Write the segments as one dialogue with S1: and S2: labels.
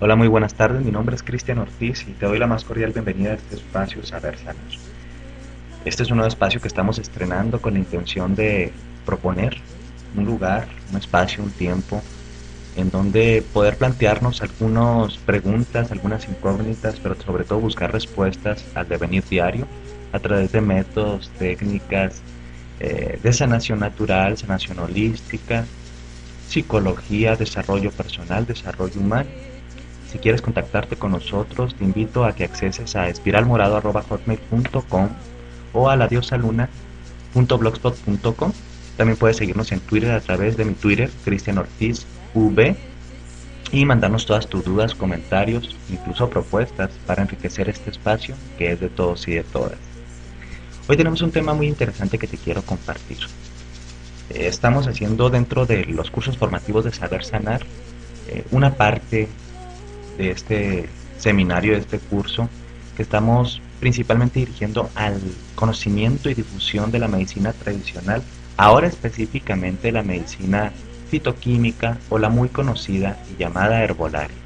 S1: Hola, muy buenas tardes. Mi nombre es Cristian Ortiz y te doy la más cordial bienvenida a este espacio Saber Sanar. Este es un nuevo espacio que estamos estrenando con la intención de proponer un lugar, un espacio, un tiempo en donde poder plantearnos algunas preguntas, algunas incógnitas, pero sobre todo buscar respuestas al devenir diario a través de métodos, técnicas eh, de sanación natural, sanación holística, psicología, desarrollo personal, desarrollo humano si quieres contactarte con nosotros, te invito a que acceses a espiralmorado.hotmail.com o a la ladiosaluna.blogspot.com. También puedes seguirnos en Twitter a través de mi Twitter, Cristian Ortiz V, y mandarnos todas tus dudas, comentarios, incluso propuestas para enriquecer este espacio que es de todos y de todas. Hoy tenemos un tema muy interesante que te quiero compartir. Eh, estamos haciendo dentro de los cursos formativos de Saber Sanar eh, una parte de este seminario, de este curso, que estamos principalmente dirigiendo al conocimiento y difusión de la medicina tradicional, ahora específicamente la medicina fitoquímica o la muy conocida y llamada herbolaria.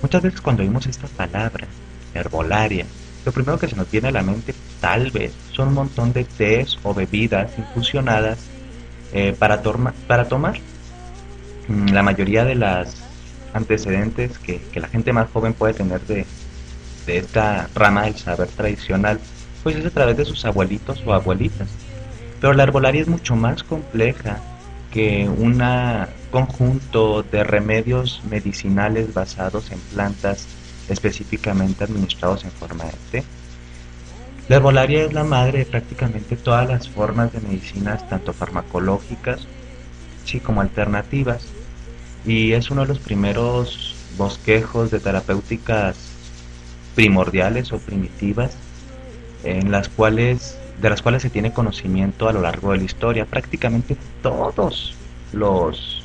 S1: Muchas veces cuando oímos esta palabra, herbolaria, lo primero que se nos viene a la mente tal vez son un montón de tés o bebidas infusionadas eh, para, para tomar. Mm, la mayoría de las antecedentes que, la gente más joven puede tener de, esta rama del saber tradicional, pues es a través de sus abuelitos o abuelitas. Pero la herbolaria es mucho más compleja que un conjunto de remedios medicinales basados en plantas específicamente administrados en forma de té. La herbolaria es la madre de prácticamente todas las formas de medicinas, tanto farmacológicas, sí como alternativas, y es uno de los primeros bosquejos de terapéuticas primordiales o primitivas en las cuales de las cuales se tiene conocimiento a lo largo de la historia. Prácticamente todos los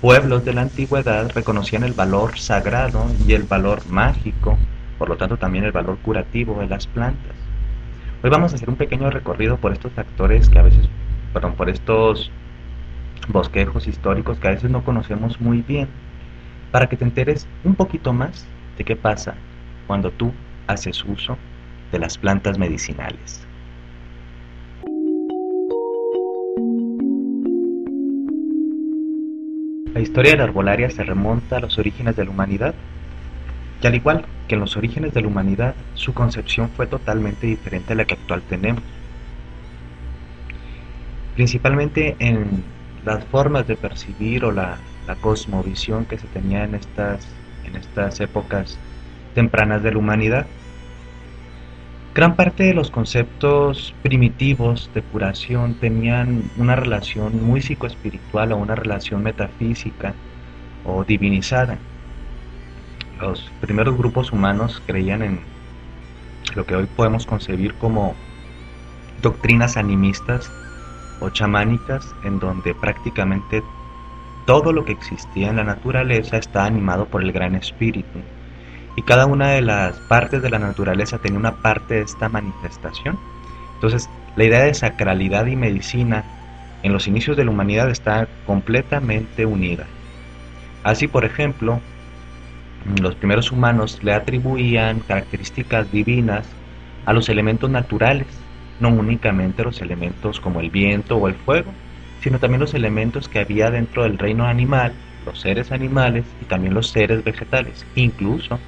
S1: pueblos de la antigüedad reconocían el valor sagrado y el valor mágico, por lo tanto también el valor curativo de las plantas. Hoy vamos a hacer un pequeño recorrido por estos factores que a veces, perdón, por estos bosquejos históricos que a veces no conocemos muy bien, para que te enteres un poquito más de qué pasa cuando tú haces uso de las plantas medicinales. La historia de la arbolaria se remonta a los orígenes de la humanidad, y al igual que en los orígenes de la humanidad, su concepción fue totalmente diferente a la que actual tenemos. Principalmente en las formas de percibir o la, cosmovisión que se tenía en estas, en estas épocas tempranas de la humanidad. Gran parte de los conceptos primitivos de curación tenían una relación muy psicoespiritual o una relación metafísica o divinizada. Los primeros grupos humanos creían en lo que hoy podemos concebir como doctrinas animistas o chamánicas en donde prácticamente todo lo que existía en la naturaleza está animado por el gran espíritu y cada una de las partes de la naturaleza tenía una parte de esta manifestación. Entonces, la idea de sacralidad y medicina en los inicios de la humanidad está completamente unida. Así, por ejemplo, los primeros humanos le atribuían características divinas a los elementos naturales no únicamente los elementos como el viento o el fuego, sino también los elementos que había dentro del reino animal, los seres animales y también los seres vegetales, incluso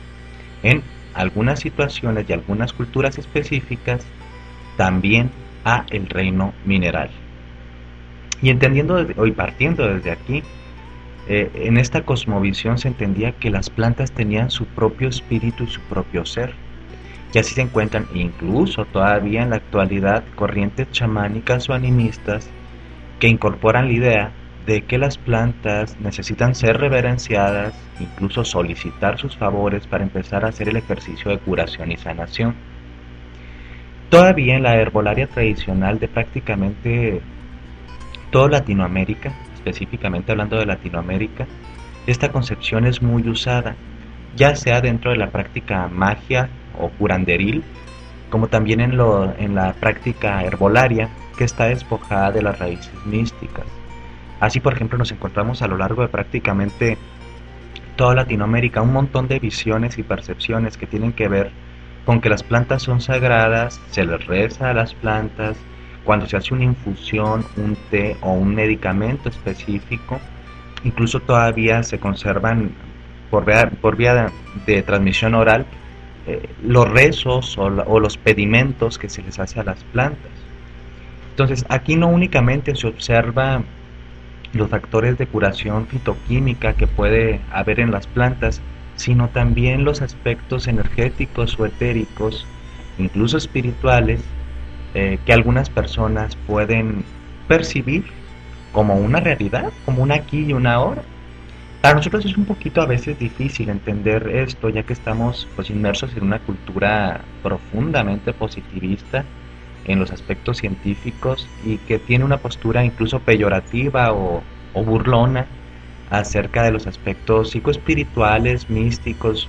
S1: en algunas situaciones y algunas culturas específicas, también a el reino mineral. Y entendiendo hoy partiendo desde aquí, eh, en esta cosmovisión se entendía que las plantas tenían su propio espíritu y su propio ser Y así se encuentran incluso todavía en la actualidad corrientes chamánicas o animistas que incorporan la idea de que las plantas necesitan ser reverenciadas, incluso solicitar sus favores para empezar a hacer el ejercicio de curación y sanación. Todavía en la herbolaria tradicional de prácticamente toda Latinoamérica, específicamente hablando de Latinoamérica, esta concepción es muy usada, ya sea dentro de la práctica magia o curanderil, como también en, lo, en la práctica herbolaria, que está despojada de las raíces místicas. Así, por ejemplo, nos encontramos a lo largo de prácticamente toda Latinoamérica un montón de visiones y percepciones que tienen que ver con que las plantas son sagradas, se les reza a las plantas, cuando se hace una infusión, un té o un medicamento específico, incluso todavía se conservan por vía, por vía de, transmisión oral eh, los rezos o, los pedimentos que se les hace a las plantas. Entonces, aquí no únicamente se observa los factores de curación fitoquímica que puede haber en las plantas, sino también los aspectos energéticos o etéricos, incluso espirituales, eh, que algunas personas pueden percibir como una realidad, como un aquí y una ahora. Para nosotros es un poquito a veces difícil entender esto, ya que estamos pues inmersos en una cultura profundamente positivista en los aspectos científicos y que tiene una postura incluso peyorativa o, burlona acerca de los aspectos psicoespirituales, místicos,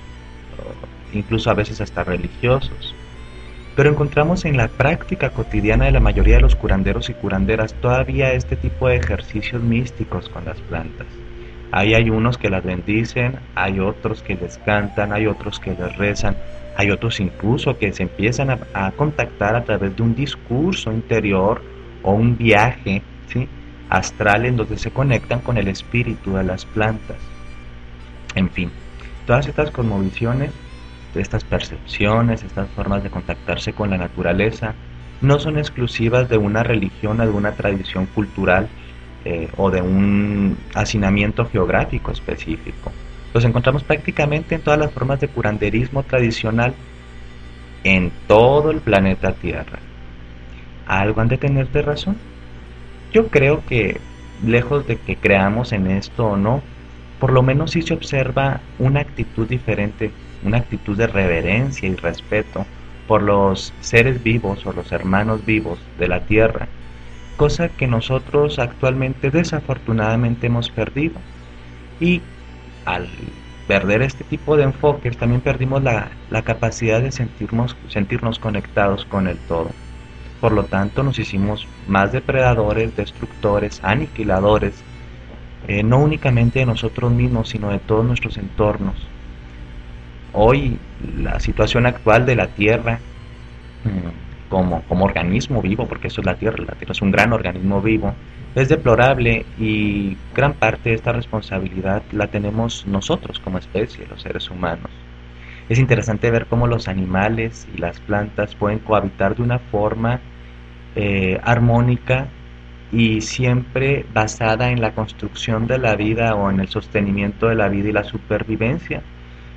S1: incluso a veces hasta religiosos. Pero encontramos en la práctica cotidiana de la mayoría de los curanderos y curanderas todavía este tipo de ejercicios místicos con las plantas. Ahí hay unos que las bendicen, hay otros que les cantan, hay otros que les rezan, hay otros incluso que se empiezan a, contactar a través de un discurso interior o un viaje astral en donde se conectan con el espíritu de las plantas. En fin, todas estas cosmovisiones, estas percepciones, estas formas de contactarse con la naturaleza, no son exclusivas de una religión o de una tradición cultural eh, o de un hacinamiento geográfico específico. Los encontramos prácticamente en todas las formas de curanderismo tradicional en todo el planeta Tierra. ¿Algo han de tener de razón? Yo creo que, lejos de que creamos en esto o no, por lo menos sí se observa una actitud diferente, una actitud de reverencia y respeto por los seres vivos o los hermanos vivos de la Tierra, cosa que nosotros actualmente desafortunadamente hemos perdido y al perder este tipo de enfoques también perdimos la, capacidad de sentirnos, sentirnos conectados con el todo. Por lo tanto, nos hicimos más depredadores, destructores, aniquiladores, eh, no únicamente de nosotros mismos, sino de todos nuestros entornos. Hoy, la situación actual de la Tierra, mm, como, como organismo vivo, porque eso es la Tierra, la Tierra es un gran organismo vivo, es deplorable y gran parte de esta responsabilidad la tenemos nosotros como especie, los seres humanos. Es interesante ver cómo los animales y las plantas pueden cohabitar de una forma eh, armónica y siempre basada en la construcción de la vida o en el sostenimiento de la vida y la supervivencia.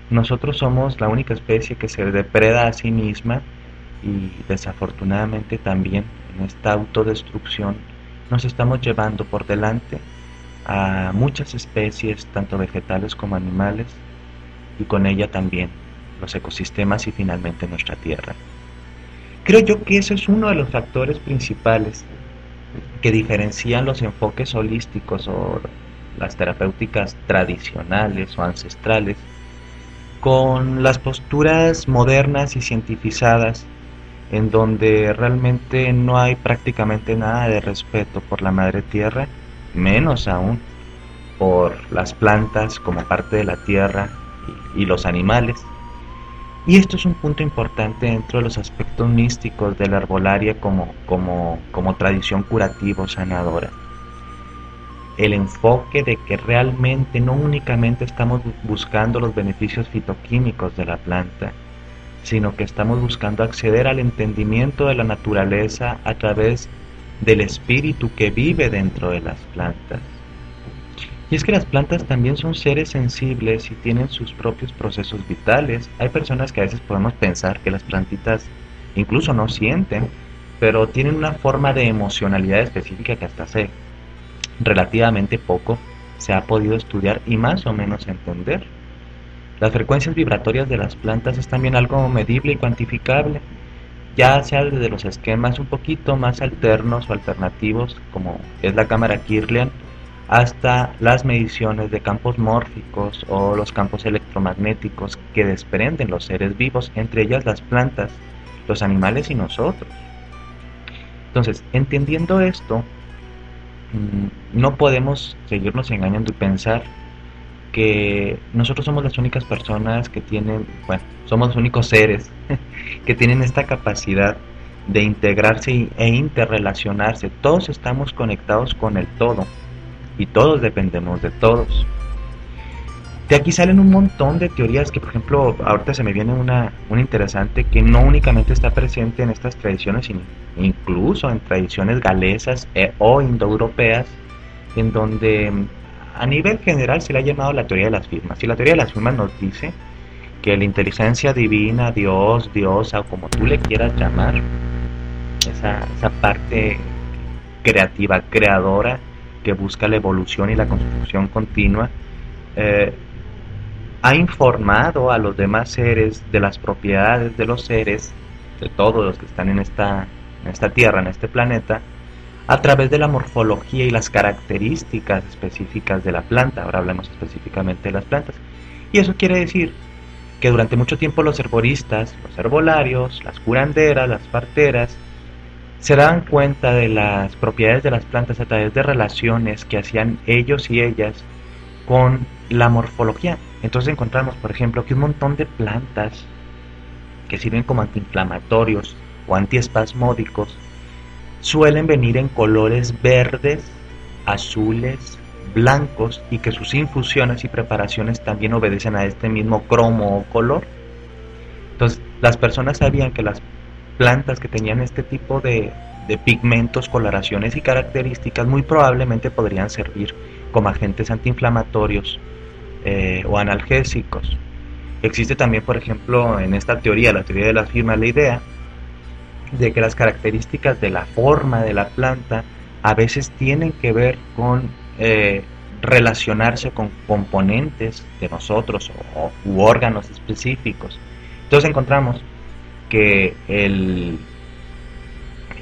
S1: Nosotros somos la única especie que se depreda a sí misma y desafortunadamente también en esta autodestrucción nos estamos llevando por delante a muchas especies, tanto vegetales como animales, y con ella también los ecosistemas y finalmente nuestra Tierra. Creo yo que ese es uno de los factores principales que diferencian los enfoques holísticos o las terapéuticas tradicionales o ancestrales con las posturas modernas y cientificadas en donde realmente no hay prácticamente nada de respeto por la madre tierra, menos aún por las plantas como parte de la tierra y, los animales. Y esto es un punto importante dentro de los aspectos místicos de la herbolaria como, como, como tradición curativa sanadora. El enfoque de que realmente no únicamente estamos buscando los beneficios fitoquímicos de la planta, sino que estamos buscando acceder al entendimiento de la naturaleza a través del espíritu que vive dentro de las plantas. Y es que las plantas también son seres sensibles y tienen sus propios procesos vitales. Hay personas que a veces podemos pensar que las plantitas incluso no sienten, pero tienen una forma de emocionalidad específica que hasta hace relativamente poco se ha podido estudiar y más o menos entender. Las frecuencias vibratorias de las plantas es también algo medible y cuantificable, ya sea desde los esquemas un poquito más alternos o alternativos, como es la cámara Kirlian, hasta las mediciones de campos mórficos o los campos electromagnéticos que desprenden los seres vivos, entre ellas las plantas, los animales y nosotros. Entonces, entendiendo esto, mm, no podemos seguirnos engañando y pensar que nosotros somos las únicas personas que tienen, bueno, somos los únicos seres que tienen esta capacidad de integrarse e interrelacionarse. Todos estamos conectados con el todo y todos dependemos de todos. De aquí salen un montón de teorías que, por ejemplo, ahorita se me viene una, una interesante que no únicamente está presente en estas tradiciones, sino incluso en tradiciones galesas e, o indoeuropeas, en donde a nivel general se le ha llamado la teoría de las firmas. Y la teoría de las firmas nos dice que la inteligencia divina, Dios, diosa o como tú le quieras llamar, esa, esa parte creativa, creadora, que busca la evolución y la construcción continua, eh, ha informado a los demás seres de las propiedades de los seres, de todos los que están en esta, en esta tierra, en este planeta, a través de la morfología y las características específicas de la planta. Ahora hablamos específicamente de las plantas. Y eso quiere decir que durante mucho tiempo los herboristas, los herbolarios, las curanderas, las parteras, se daban cuenta de las propiedades de las plantas a través de relaciones que hacían ellos y ellas con la morfología. Entonces encontramos, por ejemplo, que un montón de plantas que sirven como antiinflamatorios o antiespasmódicos suelen venir en colores verdes, azules, blancos y que sus infusiones y preparaciones también obedecen a este mismo cromo o color. Entonces, las personas sabían que las plantas que tenían este tipo de, pigmentos, coloraciones y características muy probablemente podrían servir como agentes antiinflamatorios eh, o analgésicos. Existe también, por ejemplo, en esta teoría, la teoría de las firmas, la idea de que las características de la forma de la planta a veces tienen que ver con eh, relacionarse con componentes de nosotros o, u órganos específicos. Entonces encontramos que el,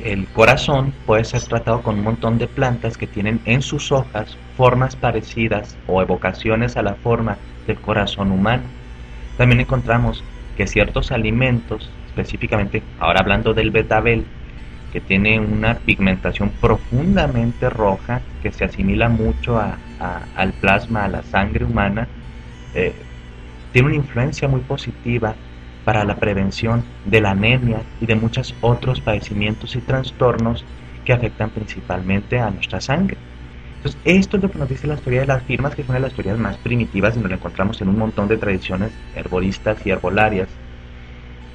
S1: el corazón puede ser tratado con un montón de plantas que tienen en sus hojas formas parecidas o evocaciones a la forma del corazón humano. También encontramos que ciertos alimentos específicamente, ahora hablando del betabel, que tiene una pigmentación profundamente roja que se asimila mucho al plasma, a la sangre humana, eh, tiene una influencia muy positiva para la prevención de la anemia y de muchos otros padecimientos y trastornos que afectan principalmente a nuestra sangre. Entonces, esto es lo que nos dice la historia de las firmas, que es una de las teorías más primitivas y nos lo encontramos en un montón de tradiciones herboristas y herbolarias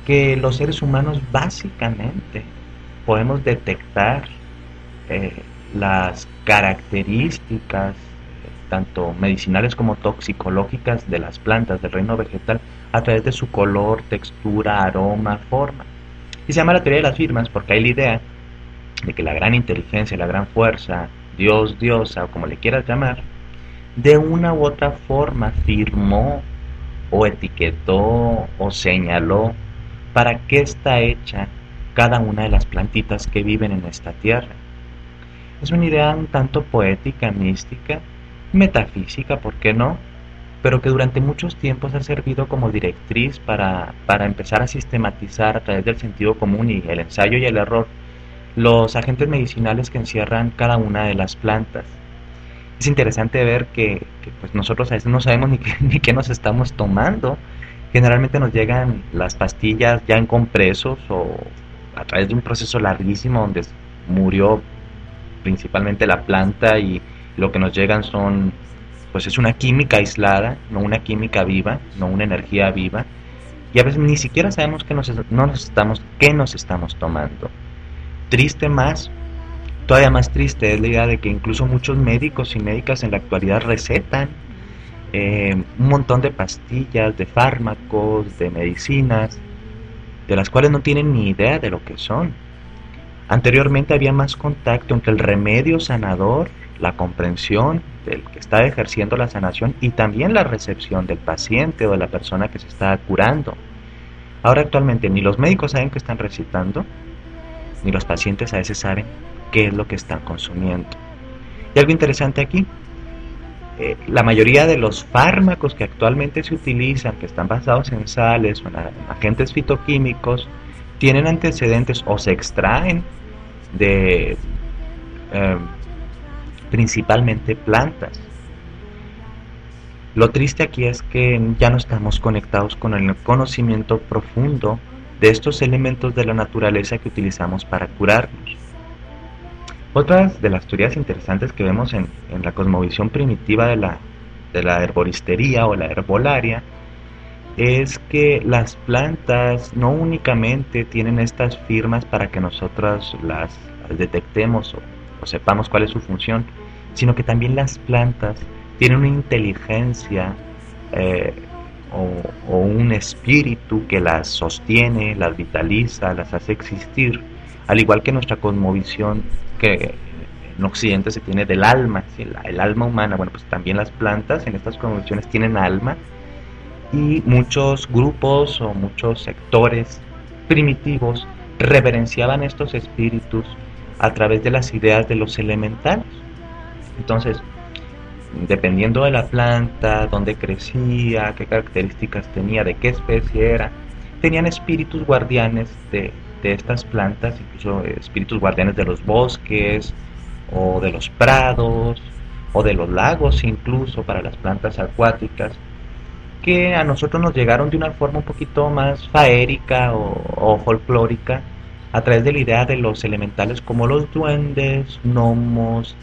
S1: que los seres humanos básicamente podemos detectar eh, las características tanto medicinales como toxicológicas de las plantas del reino vegetal a través de su color, textura, aroma, forma. Y se llama la teoría de las firmas porque hay la idea de que la gran inteligencia, la gran fuerza, Dios, diosa o como le quieras llamar, de una u otra forma firmó o etiquetó o señaló para qué está hecha cada una de las plantitas que viven en esta tierra. Es una idea un tanto poética, mística, metafísica, ¿por qué no? Pero que durante muchos tiempos ha servido como directriz para, para empezar a sistematizar a través del sentido común y el ensayo y el error los agentes medicinales que encierran cada una de las plantas. Es interesante ver que, pues nosotros a veces no sabemos ni ni qué nos estamos tomando Generalmente nos llegan las pastillas ya en compresos o a través de un proceso larguísimo donde murió principalmente la planta y lo que nos llegan son pues es una química aislada, no una química viva, no una energía viva y a veces ni siquiera sabemos qué nos, no nos estamos, qué nos estamos tomando. Triste más Todavía más triste es la idea de que incluso muchos médicos y médicas en la actualidad recetan eh, un montón de pastillas, de fármacos, de medicinas, de las cuales no tienen ni idea de lo que son. Anteriormente había más contacto entre el remedio sanador, la comprensión del que está ejerciendo la sanación y también la recepción del paciente o de la persona que se está curando. Ahora actualmente ni los médicos saben que están recitando, ni los pacientes a veces saben qué es lo que están consumiendo. Y algo interesante aquí, eh, la mayoría de los fármacos que actualmente se utilizan, que están basados en sales o en agentes fitoquímicos, tienen antecedentes o se extraen de em, principalmente plantas. Lo triste aquí es que ya no estamos conectados con el conocimiento profundo de estos elementos de la naturaleza que utilizamos para curarnos. Otras de las teorías interesantes que vemos en, la cosmovisión primitiva de la, de la herboristería o la herbolaria es que las plantas no únicamente tienen estas firmas para que nosotros las, detectemos o, sepamos cuál es su función, sino que también las plantas tienen una inteligencia eh, o, o, un espíritu que las sostiene, las vitaliza, las hace existir, al igual que nuestra cosmovisión que en Occidente se tiene del alma, el, alma humana, bueno, pues también las plantas en estas convenciones tienen alma y muchos grupos o muchos sectores primitivos reverenciaban estos espíritus a través de las ideas de los elementales. Entonces, dependiendo de la planta, dónde crecía, qué características tenía, de qué especie era, tenían espíritus guardianes de, de estas plantas, incluso espíritus guardianes de los bosques o de los prados o de los lagos incluso para las plantas acuáticas que a nosotros nos llegaron de una forma un poquito más faérica o, folclórica a través de la idea de los elementales como los duendes, gnomos,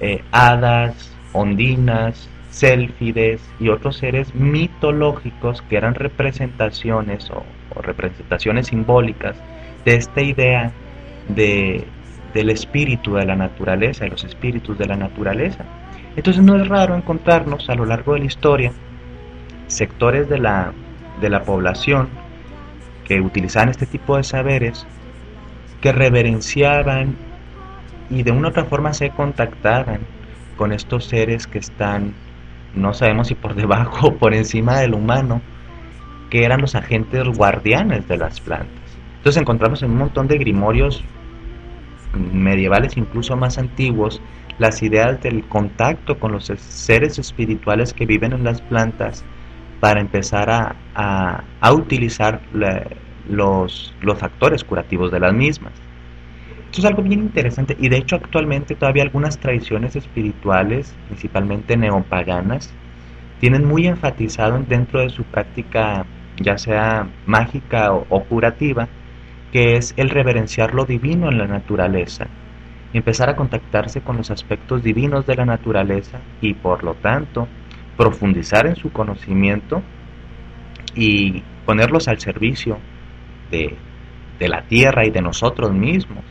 S1: eh, hadas, ondinas, sélfides y otros seres mitológicos que eran representaciones o representaciones simbólicas de esta idea de, del espíritu de la naturaleza, de los espíritus de la naturaleza. Entonces no es raro encontrarnos a lo largo de la historia sectores de la, de la población que utilizaban este tipo de saberes, que reverenciaban y de una u otra forma se contactaban con estos seres que están, no sabemos si por debajo o por encima del humano, que eran los agentes guardianes de las plantas. Entonces encontramos en un montón de grimorios medievales, incluso más antiguos, las ideas del contacto con los seres espirituales que viven en las plantas para empezar a, utilizar los, los factores curativos de las mismas. Esto es algo bien interesante y de hecho actualmente todavía algunas tradiciones espirituales, principalmente neopaganas, tienen muy enfatizado dentro de su práctica, ya sea mágica o curativa, que es el reverenciar lo divino en la naturaleza, empezar a contactarse con los aspectos divinos de la naturaleza y por lo tanto profundizar en su conocimiento y ponerlos al servicio de, la tierra y de nosotros mismos.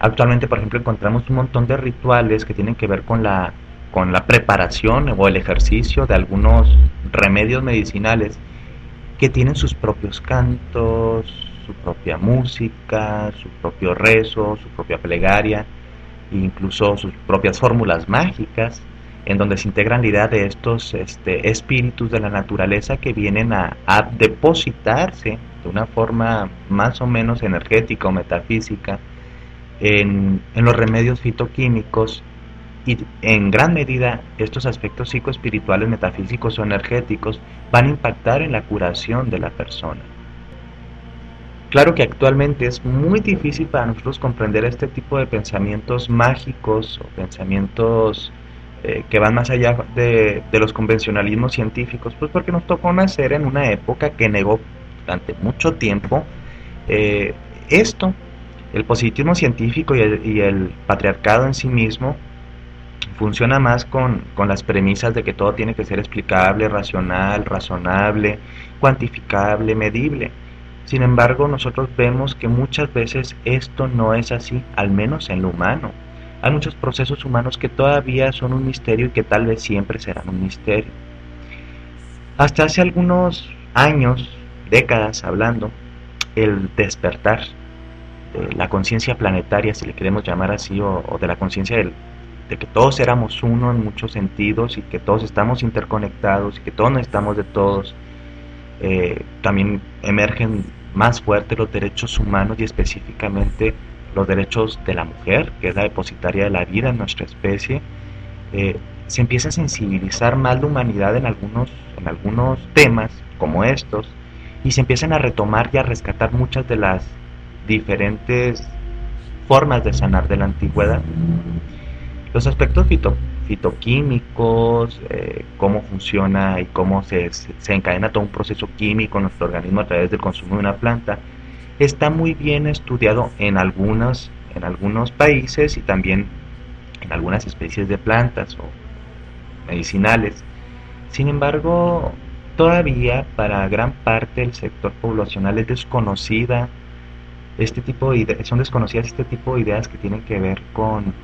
S1: Actualmente, por ejemplo, encontramos un montón de rituales que tienen que ver con la, con la preparación o el ejercicio de algunos remedios medicinales que tienen sus propios cantos, su propia música, su propio rezo, su propia plegaria, incluso sus propias fórmulas mágicas, en donde se integran la idea de estos este, espíritus de la naturaleza que vienen a, depositarse de una forma más o menos energética o metafísica en, en los remedios fitoquímicos y en gran medida estos aspectos psicoespirituales, metafísicos o energéticos van a impactar en la curación de la persona. Claro que actualmente es muy difícil para nosotros comprender este tipo de pensamientos mágicos o pensamientos eh, que van más allá de, los convencionalismos científicos, pues porque nos tocó nacer en una época que negó durante mucho tiempo eh, esto, el positivismo científico y el, patriarcado en sí mismo funciona más con, con, las premisas de que todo tiene que ser explicable, racional, razonable, cuantificable, medible Sin embargo, nosotros vemos que muchas veces esto no es así, al menos en lo humano. Hay muchos procesos humanos que todavía son un misterio y que tal vez siempre serán un misterio. Hasta hace algunos años, décadas hablando, el despertar de la conciencia planetaria, si le queremos llamar así, o, de la conciencia de que todos éramos uno en muchos sentidos y que todos estamos interconectados y que todos necesitamos de todos, eh, también emergen más fuerte los derechos humanos y específicamente los derechos de la mujer, que es la depositaria de la vida en nuestra especie, eh, se empieza a sensibilizar más la humanidad en algunos, en algunos temas como estos y se empiezan a retomar y a rescatar muchas de las diferentes formas de sanar de la antigüedad. Los aspectos fito, fitoquímicos, eh, cómo funciona y cómo se, se, encadena todo un proceso químico en nuestro organismo a través del consumo de una planta, está muy bien estudiado en algunos, en algunos países y también en algunas especies de plantas o medicinales. Sin embargo, todavía para gran parte del sector poblacional es desconocida este tipo de son desconocidas este tipo de ideas que tienen que ver con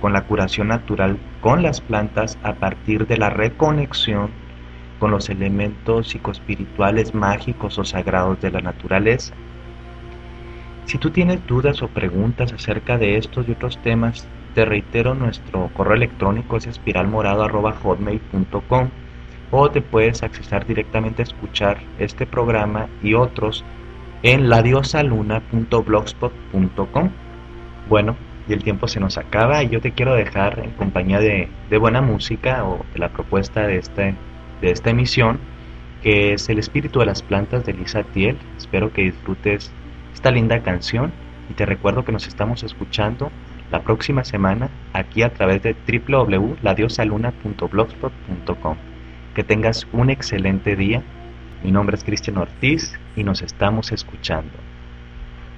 S1: con la curación natural con las plantas a partir de la reconexión con los elementos psicoespirituales, mágicos o sagrados de la naturaleza. Si tú tienes dudas o preguntas acerca de estos y otros temas, te reitero nuestro correo electrónico es espiralmorado.hotmail.com o te puedes accesar directamente a escuchar este programa y otros en ladiosaluna.blogspot.com. Bueno, y el tiempo se nos acaba y yo te quiero dejar en compañía de, buena música o de la propuesta de, este, de esta emisión que es El espíritu de las plantas de Lisa Tiel. Espero que disfrutes esta linda canción y te recuerdo que nos estamos escuchando la próxima semana aquí a través de www.ladiosaluna.blogspot.com. Que tengas un excelente día. Mi nombre es Cristian Ortiz y nos estamos escuchando.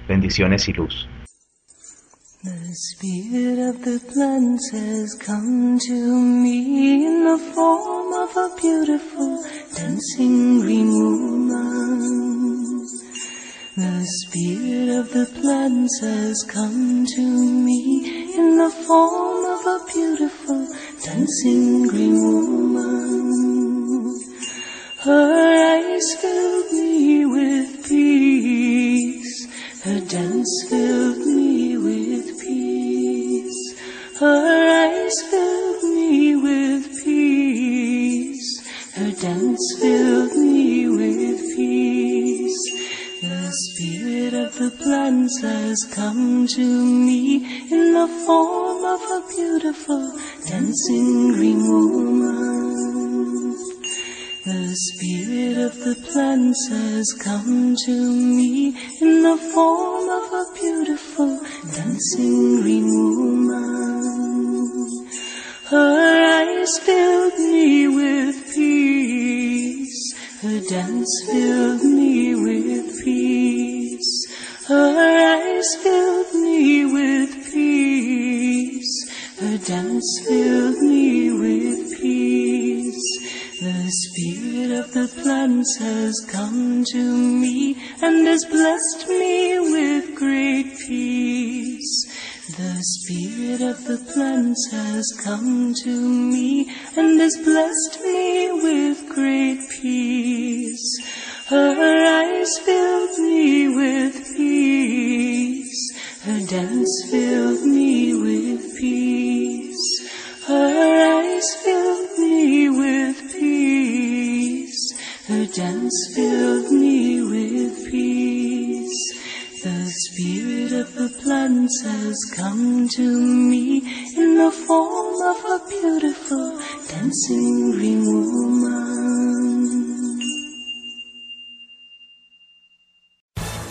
S1: Bendiciones y luz. The spirit of the plants has come to me in the form of a beautiful dancing green woman. The spirit of the plants has come to me in the form of a beautiful dancing green woman. Her eyes filled me with peace. Her dance filled of a beautiful dancing green woman. The spirit of the plants has come to me in the form of a beautiful dancing green woman. Her eyes filled me with peace. Her dance filled me with peace. Her eyes filled Filled me with peace. The spirit of the plants has come to me and has blessed me with great peace. The spirit of the plants has come to me and has blessed me with great peace. The plants has come to me in the form of a beautiful dancing green woman.